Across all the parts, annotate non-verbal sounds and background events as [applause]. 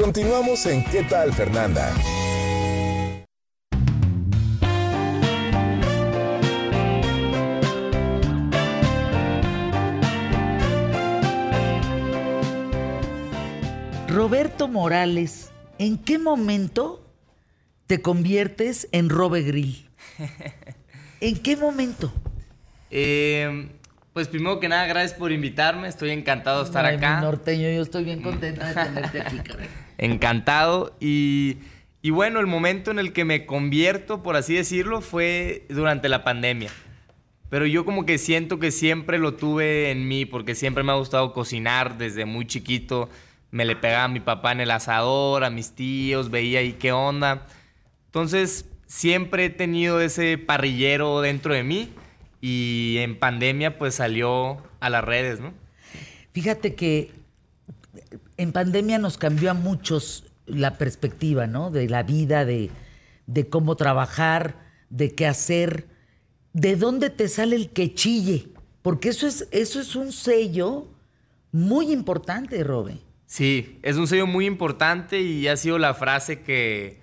Continuamos en ¿Qué tal Fernanda? Roberto Morales, ¿en qué momento te conviertes en Robe Grill? [laughs] ¿En qué momento? Eh, pues primero que nada, gracias por invitarme. Estoy encantado de estar Ay, acá. mi norteño, yo estoy bien contenta de [laughs] tenerte aquí, caray. Encantado. Y, bueno, el momento en el que me convierto, por así decirlo, fue durante la pandemia. Pero yo como que siento que siempre lo tuve en mí, porque siempre me ha gustado cocinar desde muy chiquito. Me le pegaba a mi papá en el asador, a mis tíos, veía ahí qué onda. Entonces, siempre he tenido ese parrillero dentro de mí y en pandemia pues salió a las redes, ¿no? Fíjate que en pandemia nos cambió a muchos la perspectiva, ¿no? De la vida, de, de cómo trabajar, de qué hacer, de dónde te sale el que chille. Porque eso es, eso es un sello muy importante, Robe. Sí, es un sello muy importante y ha sido la frase que,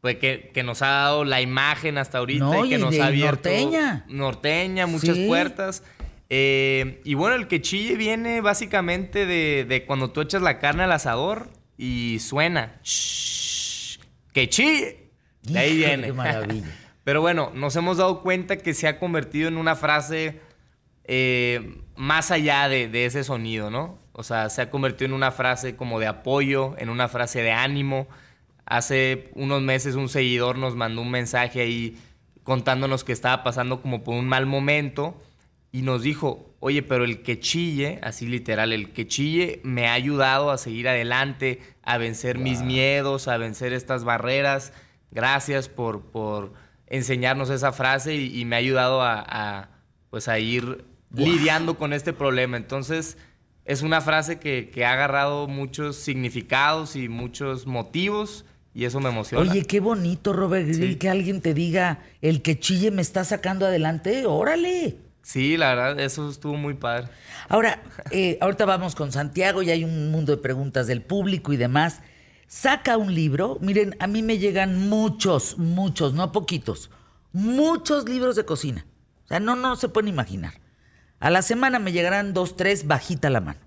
pues, que, que nos ha dado la imagen hasta ahorita No, y que y nos de ha abierto norteña. norteña, muchas Sí. puertas. Eh, y bueno, el que chille viene básicamente de, de cuando tú echas la carne al asador y suena. "Shh, que chille. De ahí viene. Qué maravilla. [laughs] Pero bueno, nos hemos dado cuenta que se ha convertido en una frase eh, más allá de, de ese sonido, ¿no? O sea, se ha convertido en una frase como de apoyo, en una frase de ánimo. Hace unos meses un seguidor nos mandó un mensaje ahí contándonos que estaba pasando como por un mal momento y nos dijo, oye, pero el que chille, así literal, el que chille me ha ayudado a seguir adelante, a vencer mis miedos, a vencer estas barreras. Gracias por, por enseñarnos esa frase y, y me ha ayudado a, a, pues a ir lidiando con este problema. Entonces, es una frase que, que ha agarrado muchos significados y muchos motivos y eso me emociona. Oye, qué bonito, Robert Grill, Sí. que alguien te diga, el que chille me está sacando adelante, órale. Sí, la verdad, eso estuvo muy padre. Ahora, eh, ahorita vamos con Santiago y hay un mundo de preguntas del público y demás. Saca un libro. Miren, a mí me llegan muchos, muchos, no poquitos, muchos libros de cocina. O sea, no, no se pueden imaginar. A la semana me llegarán dos, tres, bajita la mano.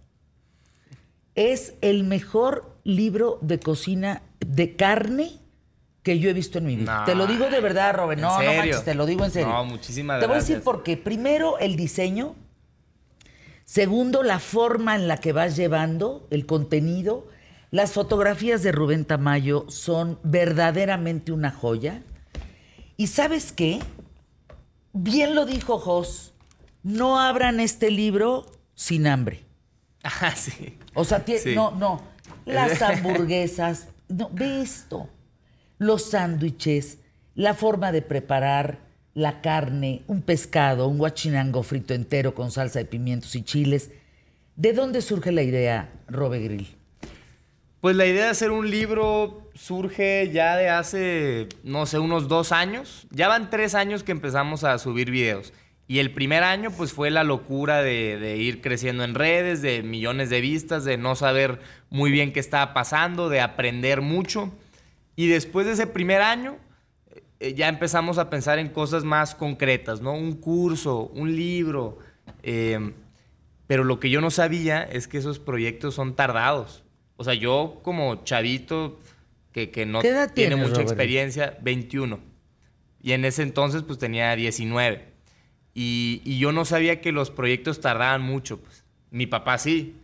Es el mejor libro de cocina de carne que yo he visto en mi vida. No. Te lo digo de verdad, Robert. ¿En No, no serio? manches, te lo digo en serio. No, muchísimas Te voy a decir gracias. por qué. Primero, el diseño. Segundo, la forma en la que vas llevando el contenido. Las fotografías de Rubén Tamayo son verdaderamente una joya. ¿Y sabes qué? Bien lo dijo Jos, no abran este libro sin hambre. Ah, sí. O sea, Sí. no, no. [laughs] Las hamburguesas, no, ve esto. Los sándwiches, la forma de preparar la carne, un pescado, un guachinango frito entero con salsa de pimientos y chiles. ¿De dónde surge la idea, Robe Grill? Pues la idea de hacer un libro surge ya de hace, no sé, unos dos años. Ya van tres años que empezamos a subir videos. Y el primer año pues fue la locura de, de ir creciendo en redes, de millones de vistas, de no saber muy bien qué estaba pasando, de aprender mucho. Y después de ese primer año eh, ya empezamos a pensar en cosas más concretas, ¿no? Un curso, un libro. eh, pero lo que yo no sabía es que esos proyectos son tardados. O sea, yo como chavito que, que no ¿Qué edad tiene tienes, mucha Robert? experiencia, 21. Y en ese entonces pues tenía 19. Y, y yo no sabía que los proyectos tardaban mucho. Pues. Mi papá sí.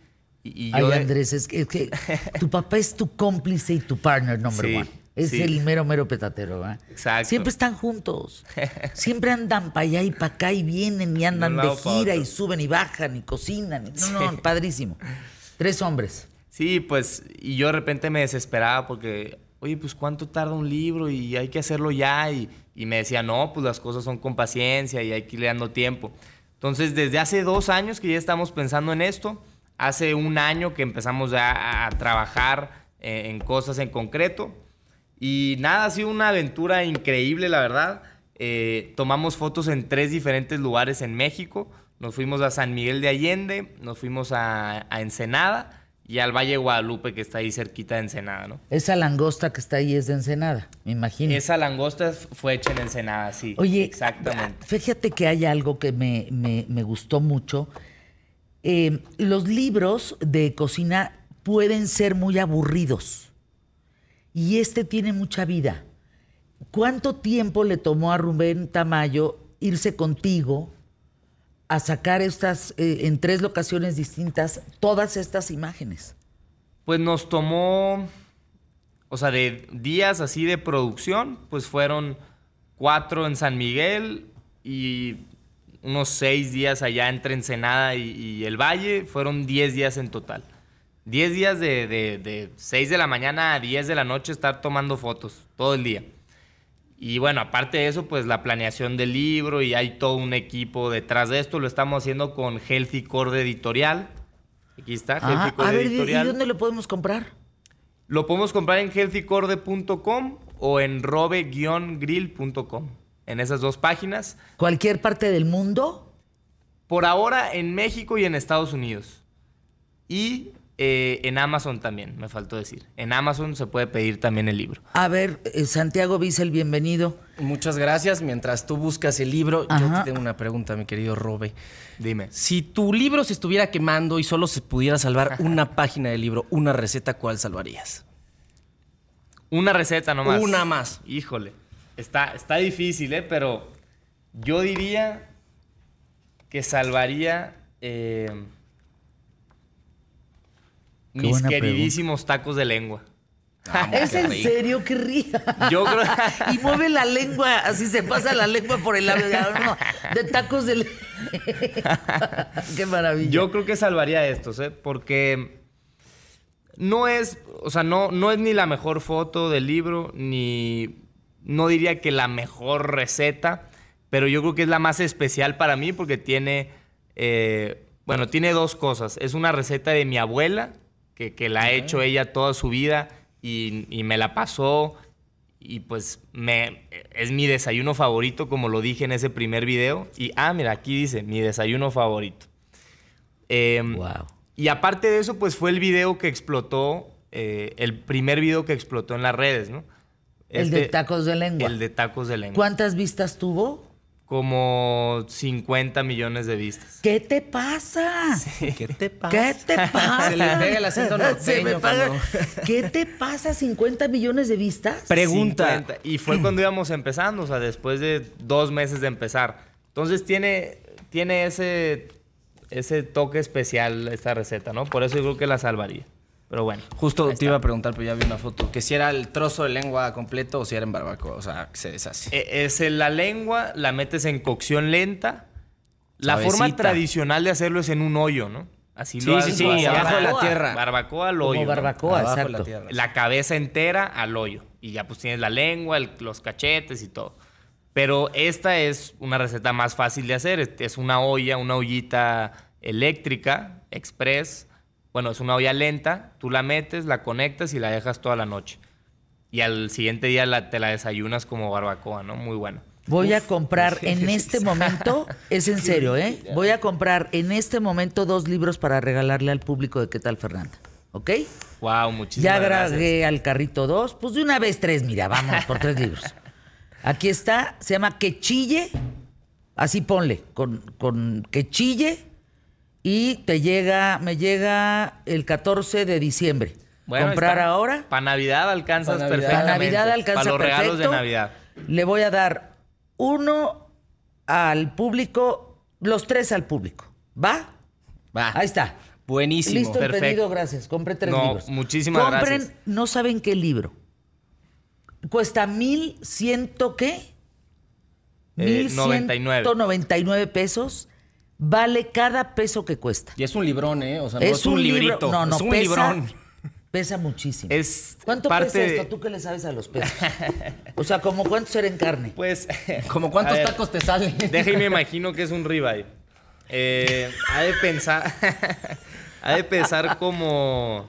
Y, y Ay, yo de- Andrés, es que, es que [laughs] tu papá es tu cómplice y tu partner number Sí, one. Es sí. el mero, mero petatero, ¿verdad? Exacto. Siempre están juntos. Siempre andan para allá y para acá y vienen y andan de gira y suben y bajan y cocinan. No, no, padrísimo. Tres hombres. Sí, pues, y yo de repente me desesperaba porque, oye, pues cuánto tarda un libro y hay que hacerlo ya. Y, y me decía, no, pues las cosas son con paciencia y hay que irle dando tiempo. Entonces, desde hace dos años que ya estamos pensando en esto, hace un año que empezamos ya a, a trabajar eh, en cosas en concreto. Y nada, ha sido una aventura increíble, la verdad. Eh, tomamos fotos en tres diferentes lugares en México. Nos fuimos a San Miguel de Allende, nos fuimos a, a Ensenada y al Valle de Guadalupe, que está ahí cerquita de Ensenada, ¿no? Esa langosta que está ahí es de Ensenada, me imagino. Esa langosta fue hecha en Ensenada, sí. Oye, exactamente. Fíjate que hay algo que me, me- me gustó mucho. Eh, los libros de cocina pueden ser muy aburridos y este tiene mucha vida. ¿Cuánto tiempo le tomó a Rubén Tamayo irse contigo a sacar estas, eh, en tres locaciones distintas, todas estas imágenes? Pues nos tomó, o sea, de días así de producción, pues fueron cuatro en San Miguel y unos seis días allá entre Ensenada y, y el Valle, fueron diez días en total. Diez días de, de, de 6 de la mañana a 10 de la noche estar tomando fotos todo el día. Y bueno, aparte de eso, pues la planeación del libro y hay todo un equipo detrás de esto. Lo estamos haciendo con Healthy Cord Editorial. Aquí está, Ah, Healthy Cord a ver, ¿y- ¿y Editorial. dónde lo podemos comprar? Lo podemos comprar en healthycorde.com o en robe-grill.com. En esas dos páginas. ¿Cualquier parte del mundo? Por ahora en México y en Estados Unidos. Y eh, en Amazon también, me faltó decir. En Amazon se puede pedir también el libro. A ver, eh, Santiago Bissell, bienvenido. Muchas gracias. Mientras tú buscas el libro, Ajá. yo te tengo una pregunta, mi querido Robe. Dime. Si tu libro se estuviera quemando y solo se pudiera salvar una página del libro, una receta, ¿cuál salvarías? Una receta nomás. Una más. Híjole. Está, está difícil, ¿eh? Pero yo diría que salvaría eh, mis queridísimos tacos de lengua. [laughs] ¿Es en serio? ¡Qué ría! Yo creo- [laughs] y mueve la lengua, así se pasa la lengua por el labio. No, de tacos de... le- [laughs] ¡Qué maravilla! Yo creo que salvaría estos, ¿eh? Porque no es, o sea, no, no es ni la mejor foto del libro, ni no diría que la mejor receta, pero yo creo que es la más especial para mí porque tiene, eh, bueno, tiene dos cosas. Es una receta de mi abuela, que, que la ha hecho ella toda su vida y, y me la pasó y pues me, es mi desayuno favorito, como lo dije en ese primer video. Y, ah, mira, aquí dice, mi desayuno favorito. Em, Wow. Y aparte de eso, pues fue el video que explotó, eh, el primer video que explotó en las redes, ¿no? El de tacos de lengua. El de tacos de lengua. ¿Cuántas vistas tuvo? Como 50 millones de vistas. ¿Qué te pasa? ¿Qué te pasa? ¿Qué te pasa? [laughs] Se le pega el acento [laughs] Se me norteño paga- cuando- ¿Qué te pasa? ¿50 millones de vistas? Pregunta. 50. Y fue cuando íbamos empezando, o sea, después de dos meses de empezar. Entonces tiene, tiene ese, ese toque especial esta receta, ¿no? Por eso yo creo que la salvaría. Pero bueno. Justo te iba a preguntar, pero ya vi una foto. Que si era el trozo de lengua completo o si era en barbacoa. O sea, que se deshace. Eh, Es en la lengua, la metes en cocción lenta. La forma tradicional de hacerlo es en un hoyo, ¿no? Así Sí, lo sí, hacen. sí, abajo de la tierra. Barbacoa al Como hoyo. ¿no? barbacoa, Abajo de exacto. la tierra. La cabeza entera al hoyo. Y ya pues tienes la lengua, el- los cachetes y todo. Pero esta es una receta más fácil de hacer. Es- Es una olla, una ollita eléctrica, express. Bueno, es una olla lenta. Tú la metes, la conectas y la dejas toda la noche. Y al siguiente día la- te la desayunas como barbacoa, ¿no? Muy bueno. Voy a comprar [laughs] en este momento, es en serio, ¿eh? Voy a comprar en este momento dos libros para regalarle al público de qué tal Fernanda. ¿Ok? Wow, Ya muchísimas gracias. agregué al carrito dos, pues de una vez tres, mira, vamos por tres libros. Aquí está, se llama Que Chille, así ponle, con, con Que Chille, y te llega, me llega el 14 de diciembre. Bueno, comprar está. ahora. Para Navidad alcanzas Pa' Navidad. perfectamente. Para Navidad alcanza Para los regalos de. Navidad. Le voy a dar uno al público, los tres al público. ¿Va? Va. Ahí está. Buenísimo. Listo el Perfecto. pedido, gracias. Compré tres No, libros. muchísimas Compren, gracias. no saben qué libro. Cuesta mil ciento qué? Eh, Mil 99. ciento noventa y nueve pesos. Vale cada peso que cuesta. Y es un librón, ¿eh? O sea, no es, un, librito. No, no, es un pesa, librón. Pesa muchísimo. Es ¿Cuánto parte pesa de- esto? ¿Tú que le sabes a los pesos? [laughs] o sea, ¿como cuánto será en carne? Pues. [laughs] ¿Como cuántos ver, tacos te salen? [laughs] Deja y me imagino que es un ribeye. Eh, ha de pensar. ha de pesar como.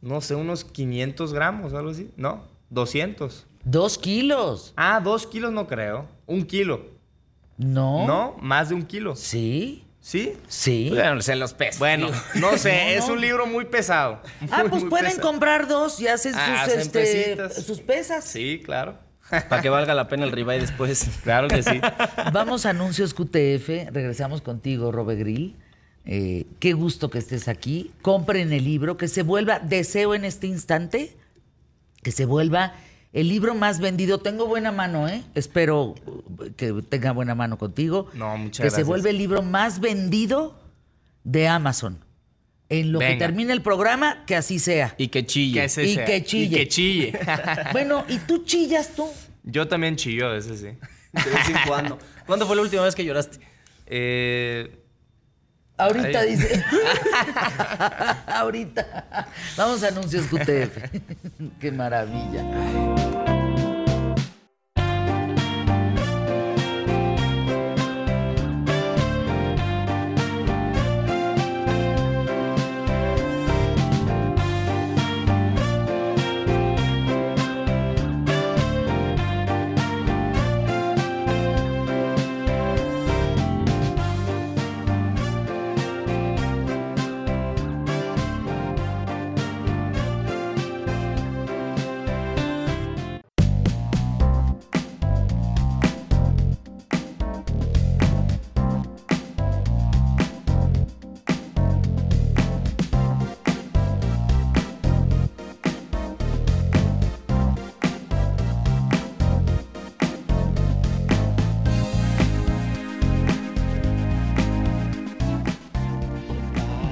No sé, unos 500 gramos o algo así. No, 200. Dos kilos. Ah, dos kilos no creo. Un kilo. No. No, más de un kilo. Sí. ¿Sí? Sí. Bueno, se los pesos. Bueno, no sé, [laughs] es un libro muy pesado. Ah, Muy, pues muy pueden pesado. comprar dos y hacen sus, Ah, hacen este, sus pesas. Sí, claro. Para que valga la pena el ribeye después. [laughs] Claro que sí. Vamos a anuncios QTF. Regresamos contigo, Robe Grill. Eh, qué gusto que estés aquí. Compren el libro, que se vuelva, deseo en este instante, que se vuelva el libro más vendido. Tengo buena mano, ¿eh? Espero que tenga buena mano contigo. No, muchas Que se gracias. vuelva el libro más vendido de Amazon. En lo que termine el programa, que así sea. Y que chille. Que Y sea. que chille. Y que chille. [laughs] Bueno, ¿y tú chillas tú? Yo también chillo a veces, sí. De vez en cuando. ¿Cuándo fue la última vez que lloraste? Eh, Ahorita Ay. dice. [laughs] Ahorita. Vamos a anuncios QTF. [laughs] Qué maravilla.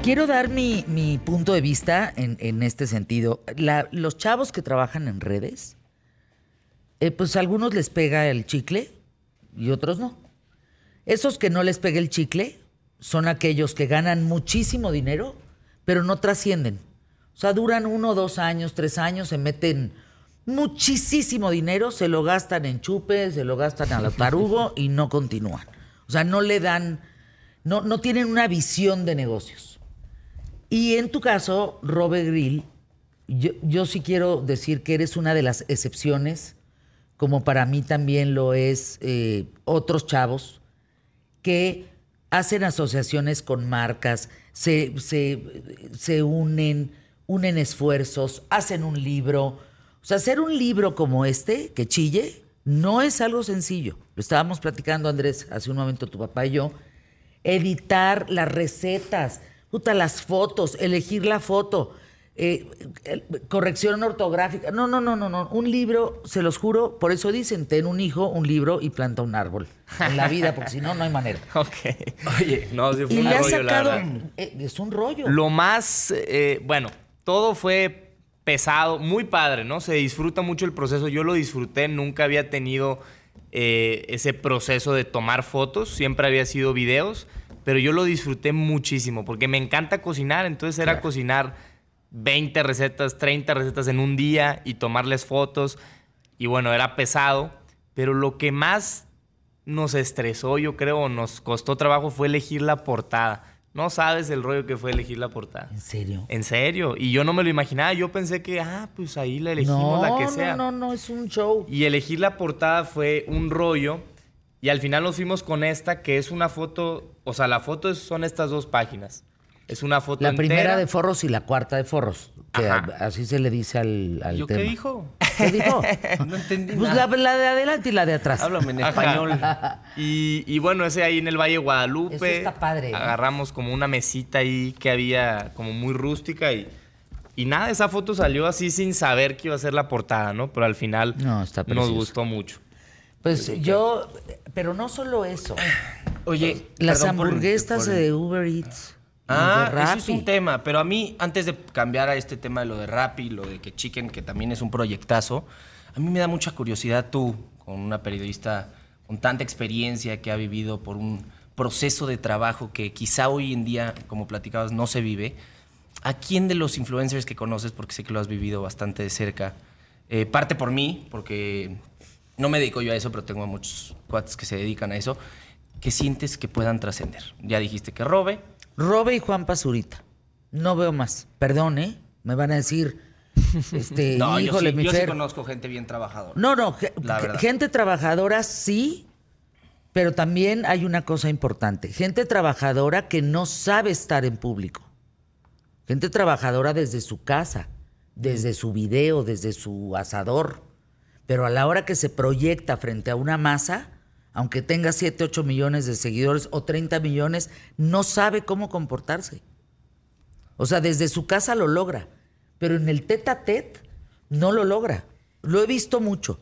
Quiero dar mi, punto de vista en, este sentido. Los chavos que trabajan en redes, eh, pues a algunos les pega el chicle y otros no. Esos que no les pega el chicle son aquellos que ganan muchísimo dinero, pero no trascienden. O sea, duran uno, dos años, tres años, se meten muchísimo dinero, se lo gastan en chupes, se lo gastan a la tarugo y no continúan. O sea, no le dan, no, no tienen una visión de negocios. Y en tu caso, Robe Grill, yo, yo sí quiero decir que eres una de las excepciones, como para mí también lo es eh, otros chavos, que hacen asociaciones con marcas, se, se, se unen, unen esfuerzos, hacen un libro. O sea, hacer un libro como este, que chille, no es algo sencillo. Lo estábamos platicando, Andrés, hace un momento tu papá y yo. Editar las recetas, puta, las fotos, elegir la foto, eh, corrección ortográfica. No, no, no, no, no. Un libro, se los juro, por eso dicen, ten un hijo, un libro y planta un árbol en la vida, porque si no, no hay manera. [laughs] ok. Oye, No, sí fue Y un le ha rollo, la sacado. verdad. eh, es un rollo. Lo más, eh, bueno, todo fue pesado, muy padre, ¿no? Se disfruta mucho el proceso. Yo lo disfruté, nunca había tenido eh, ese proceso de tomar fotos, siempre había sido videos, pero yo lo disfruté muchísimo porque me encanta cocinar, entonces era cocinar 20 recetas, 30 recetas en un día y tomarles fotos. Y bueno, era pesado, pero lo que más nos estresó, yo creo, nos costó trabajo fue elegir la portada. No sabes el rollo que fue elegir la portada. ¿En serio? En serio. Y yo no me lo imaginaba. Yo pensé que, ah, pues ahí la elegimos, no, la que sea. no, no, no, es un show. Y elegir la portada fue un rollo. Y al final nos fuimos con esta, que es una foto. O sea, la foto es- son estas dos páginas. Es una foto La primera de forros y la cuarta de forros. Que a- así se le dice al, al ¿yo tema. qué dijo? ¿Qué dijo? [laughs] No entendí Pues la, nada. la de adelante y la de atrás. Háblame en Ajá. español. [laughs] Y, y bueno, ese ahí en el Valle de Guadalupe. Eso está padre, ¿eh? Agarramos como una mesita ahí que había como muy rústica y, y nada, esa foto salió así sin saber que iba a ser la portada, ¿no? Pero al final No, está nos gustó mucho. Pues yo, pero no solo eso. Oye, Las hamburguesas por- de Uber Eats. Ah, de eso es un tema. Pero a mí, antes de cambiar a este tema de lo de Rappi, lo de que Chicken, que también es un proyectazo, a mí me da mucha curiosidad tú, con una periodista con tanta experiencia que ha vivido por un proceso de trabajo que quizá hoy en día, como platicabas, no se vive. ¿A quién de los influencers que conoces, porque sé que lo has vivido bastante de cerca, eh, parte por mí, porque no me dedico yo a eso, pero tengo muchos cuates que se dedican a eso, que sientes que puedan trascender? Ya dijiste que Robe, Robe y Juan Pazurita. No veo más. Perdón, ¿eh? Me van a decir, [laughs] este, No, yo sí, mi yo sí conozco gente bien trabajadora. No, no, La verdad. gente trabajadora sí, Pero también hay una cosa importante, gente trabajadora que no sabe estar en público. Gente trabajadora desde su casa, desde su video, desde su asador. Pero a la hora que se proyecta frente a una masa, aunque tenga 7, 8 millones de seguidores o 30 millones, no sabe cómo comportarse. O sea, desde su casa lo logra, pero en el tete a tete no lo logra. Lo he visto mucho.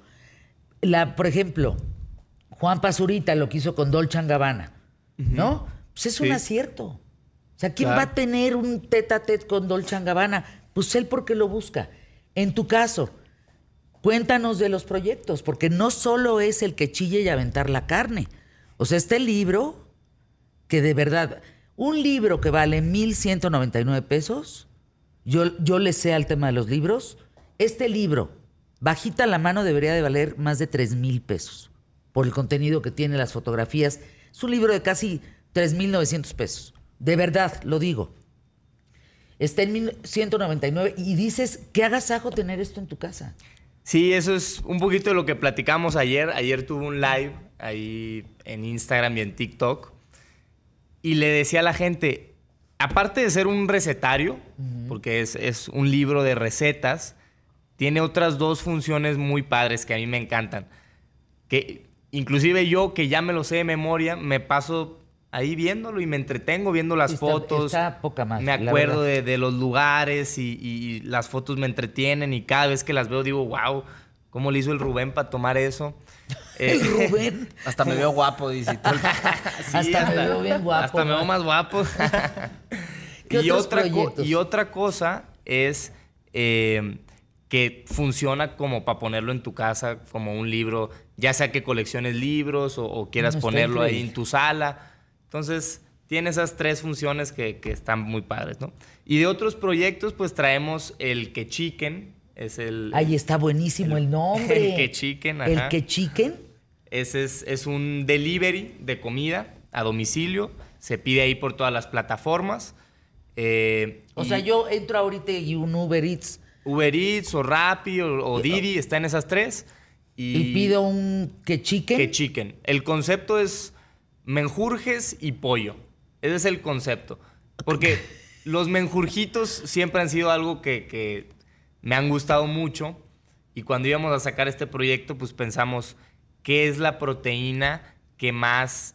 La, por ejemplo, Juan Pazurita lo que hizo con Dolce Gabbana, ¿no? Pues es un acierto. O sea, ¿quién Claro. va a tener un tete a tete con Dolce Gabbana? Pues él porque lo busca. En tu caso, cuéntanos de los proyectos, porque no solo es el que chille y aventar la carne. O sea, este libro, que de verdad, un libro que vale 1.199 pesos, yo, yo le sé al tema de los libros, este libro, bajita la mano, debería de valer más de 3,000 pesos, por el contenido que tiene, las fotografías. Es un libro de casi 3.900 pesos. De verdad, lo digo. Está en 1.199 y dices, ¿qué agasajo tener esto en tu casa? Sí, eso es un poquito de lo que platicamos ayer. Ayer tuve un live ahí en Instagram y en TikTok. Y le decía a la gente, aparte de ser un recetario, porque es, es un libro de recetas, tiene otras dos funciones muy padres que a mí me encantan. Que inclusive yo, que ya me lo sé de memoria, me paso ahí viéndolo y me entretengo viendo las está- fotos. está poca madre, me acuerdo de, de los lugares y, y las fotos me entretienen y cada vez que las veo digo, wow, ¿cómo le hizo el Rubén para tomar eso? [laughs] Eh, El Rubén. [laughs] Hasta me veo guapo, dice. [laughs] sí, Hasta me veo bien guapo, Hasta me veo más guapo. ¿Qué y, otra y otra cosa es eh, que funciona como para ponerlo en tu casa, como un libro, ya sea que colecciones libros o, o quieras No, ponerlo ahí en tu sala. Entonces, tiene esas tres funciones que, que están muy padres, ¿no? Y de otros proyectos, pues traemos el que chicken, es el... Ahí está buenísimo el, nombre. [laughs] el que chicken, El ajá. que chicken. Ese es, es un delivery de comida a domicilio. Se pide ahí por todas las plataformas. Eh, O sea, yo entro ahorita y un Uber Eats Uber Eats o Rappi o, o Didi, está en esas tres. Y, y, pido un que chicken. que chicken. El concepto es menjurjes y pollo. Ese es el concepto. Porque [laughs] los menjurjitos siempre han sido algo que, que me han gustado mucho. Y cuando íbamos a sacar este proyecto, pues pensamos, ¿qué es la proteína que más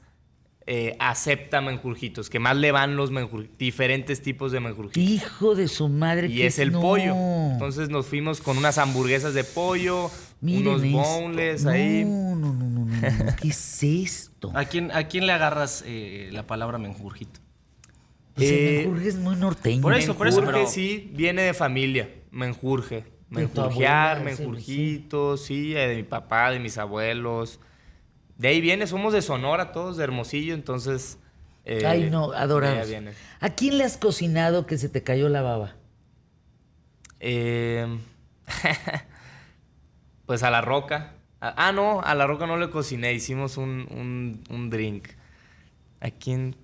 eh, acepta menjurjitos? Que más le van los menjurjitos, diferentes tipos de menjurjitos. Hijo de su madre. Y ¿qué es el no? pollo. Entonces nos fuimos con unas hamburguesas de pollo, Miren unos boneless ahí. No, no, no, no, no, no. ¿Qué es esto? ¿A quién, ¿A quién le agarras eh, la palabra menjurjito? Pues el Eh, menjurje es muy norteño. por eso, por eso, Menjurje, pero- sí, viene de familia. Menjurje. De tu Menjurjear, abuela, sí, menjurjitos, sí, eh, de mi papá, de mis abuelos. De ahí viene, somos de Sonora todos, de Hermosillo, entonces... eh, Ay, no, de viene. ¿A quién le has cocinado que se te cayó la baba? Eh, [laughs] pues a la roca. Ah, ah, no, a la roca no le cociné, hicimos un, un, un drink. ¿A quién?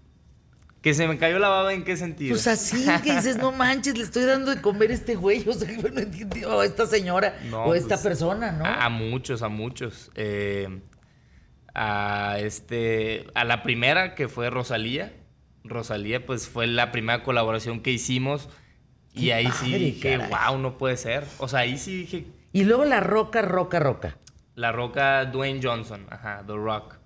¿Que se me cayó la baba en qué sentido? Pues así, que dices, no manches, le estoy dando de comer a este güey, [laughs] o sea, no entiendo, o a esta señora, No, o esta pues, persona, ¿no? A, a muchos, a muchos. Eh, a este. A la primera, que fue Rosalía. Rosalía, pues fue la primera colaboración que hicimos. Y ahí sí dije, caray. wow, no puede ser. O sea, ahí sí dije, Y luego la roca, roca, roca. La roca Dwayne Johnson, ajá, The Rock.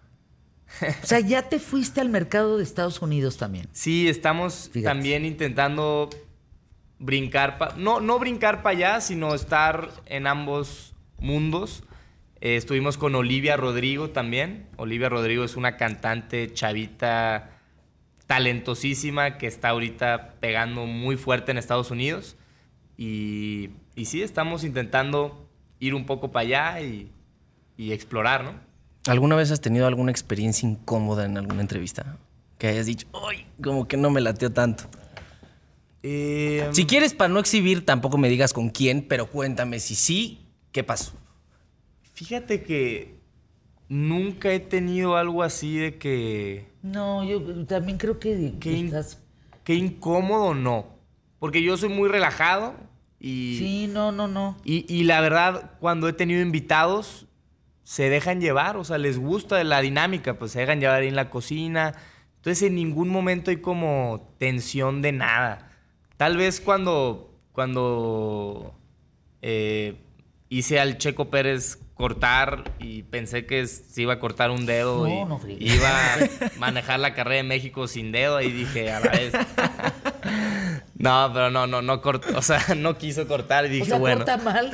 [laughs] O sea, ya te fuiste al mercado de Estados Unidos también. Sí, estamos Fíjate. también intentando brincar, pa- no, no brincar para allá, sino estar en ambos mundos. Eh, estuvimos con Olivia Rodrigo también. Olivia Rodrigo es una cantante chavita talentosísima que está ahorita pegando muy fuerte en Estados Unidos. Y, y sí, estamos intentando ir un poco para allá y, y explorar, ¿no? ¿Alguna vez has tenido alguna experiencia incómoda en alguna entrevista? Que hayas dicho, ¡ay! Como que no me lateó tanto. Eh, Si quieres, para no exhibir, tampoco me digas con quién, pero cuéntame si sí, ¿qué pasó? Fíjate que nunca he tenido algo así de que... No, yo también creo que in- estás... qué incómodo no. Porque yo soy muy relajado y, Sí, no, no, no. y, y la verdad, cuando he tenido invitados, se dejan llevar, o sea, les gusta la dinámica, pues se dejan llevar ahí en la cocina. Entonces en ningún momento hay como tensión de nada. Tal vez cuando, cuando eh, hice al Checo Pérez cortar y pensé que se iba a cortar un dedo No, y no iba a manejar la carrera de México sin dedo y dije a la vez. [laughs] no, pero no, no, no cortó, o sea, [laughs] no quiso cortar y dije, O sea, bueno. corta mal,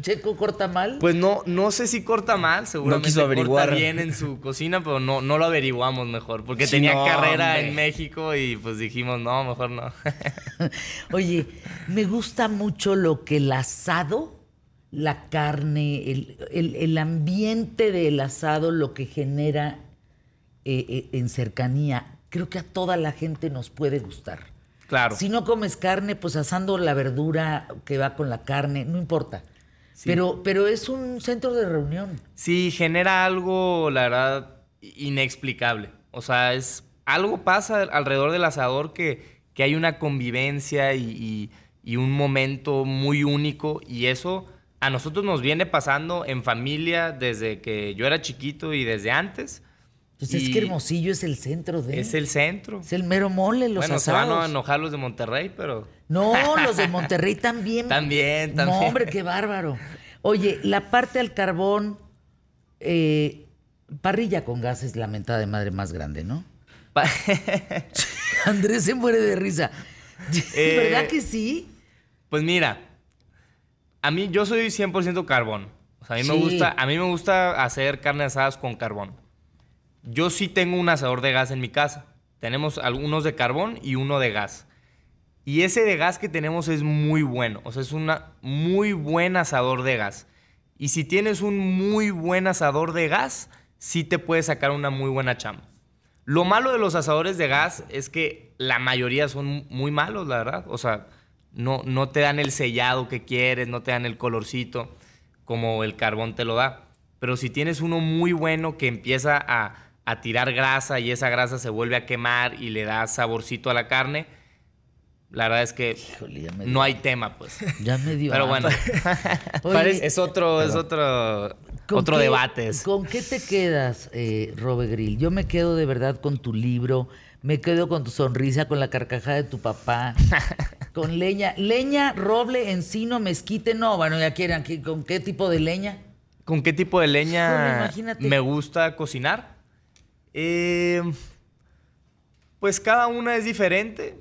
Checo corta mal. Pues no, no sé si corta mal, seguramente quiso averiguar. corta bien en su cocina, pero no, no lo averiguamos mejor, porque Sí, tenía no, carrera hombre. en México y pues dijimos, no, mejor no. [laughs] [laughs] Oye, me gusta mucho lo que el asado, la carne, el, el- el ambiente del asado, lo que genera eh, eh, en cercanía. Creo que a toda la gente nos puede gustar. Claro. Si no comes carne, pues asando la verdura que va con la carne, no importa. Sí. Pero, pero es un centro de reunión. Sí, genera algo, la verdad, inexplicable. O sea, es algo pasa alrededor del asador que, que hay una convivencia y, y- y un momento muy único y eso a nosotros nos viene pasando en familia desde que yo era chiquito y desde antes. Pues es que Hermosillo es el centro de. Es el centro. Es el mero mole, los bueno, se van a enojar los de Monterrey, pero... No, [laughs] los de Monterrey también. También, No, también. hombre, qué bárbaro. Oye, la parte al carbón, eh, parrilla con gas es la mentada de madre más grande, ¿no? [laughs] Andrés se muere de risa. [laughs] Eh, ¿Verdad que sí? Pues mira, a mí yo soy 100% carbón. O sea, a mí, me gusta, a mí me gusta hacer carne asadas con carbón. Yo sí tengo un asador de gas en mi casa. Tenemos algunos de carbón y uno de gas. Y ese de gas que tenemos es muy bueno. O sea, es un muy buen asador de gas. Y si tienes un muy buen asador de gas, sí te puede sacar una muy buena chamba. Lo malo de los asadores de gas es que la mayoría son muy malos, la verdad. O sea, no, no te dan el sellado que quieres, no te dan el colorcito como el carbón te lo da. Pero si tienes uno muy bueno que empieza a, a tirar grasa y esa grasa se vuelve a quemar y le da saborcito a la carne, la verdad es que Híjole, no hay tema, pues. Ya me dio Pero bueno, [laughs] Oye, es otro, es otro, ¿Con otro qué- debate. ¿Con qué te quedas, eh, Robe Grill? Yo me quedo de verdad con tu libro, me quedo con tu sonrisa, con la carcajada de tu papá, [laughs] con leña. Leña, roble, encino, mezquite, no, bueno, ya quieran, ¿qué- ¿con qué tipo de leña? ¿Con qué tipo de leña me gusta cocinar? Eh, pues cada una es diferente.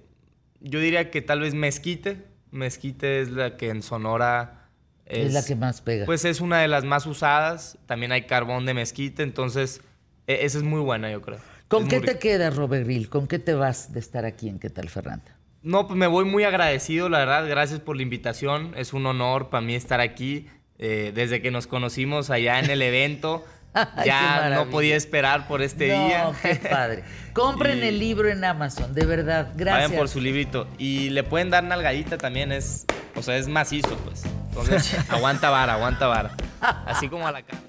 Yo diría que tal vez mezquite. Mezquite es la que en Sonora Es, la que más pega. Pues es una de las más usadas. También hay carbón de mezquite, entonces e- esa es muy buena, yo creo. ¿Con Es qué te quedas, Robe Grill? ¿Con qué te vas de estar aquí en ¿Qué tal, Fernanda? No, pues me voy muy agradecido, la verdad. Gracias por la invitación. Es un honor para mí estar aquí. Eh, desde que nos conocimos allá en el evento, [laughs] ya no podía esperar por este no, día. qué padre. [laughs] Compren Y- el libro en Amazon, de verdad. Gracias. Vayan por su librito. Y le pueden dar nalgadita también, es, o sea, es macizo, pues. Entonces, [laughs] aguanta vara, aguanta vara. Así como a la cara.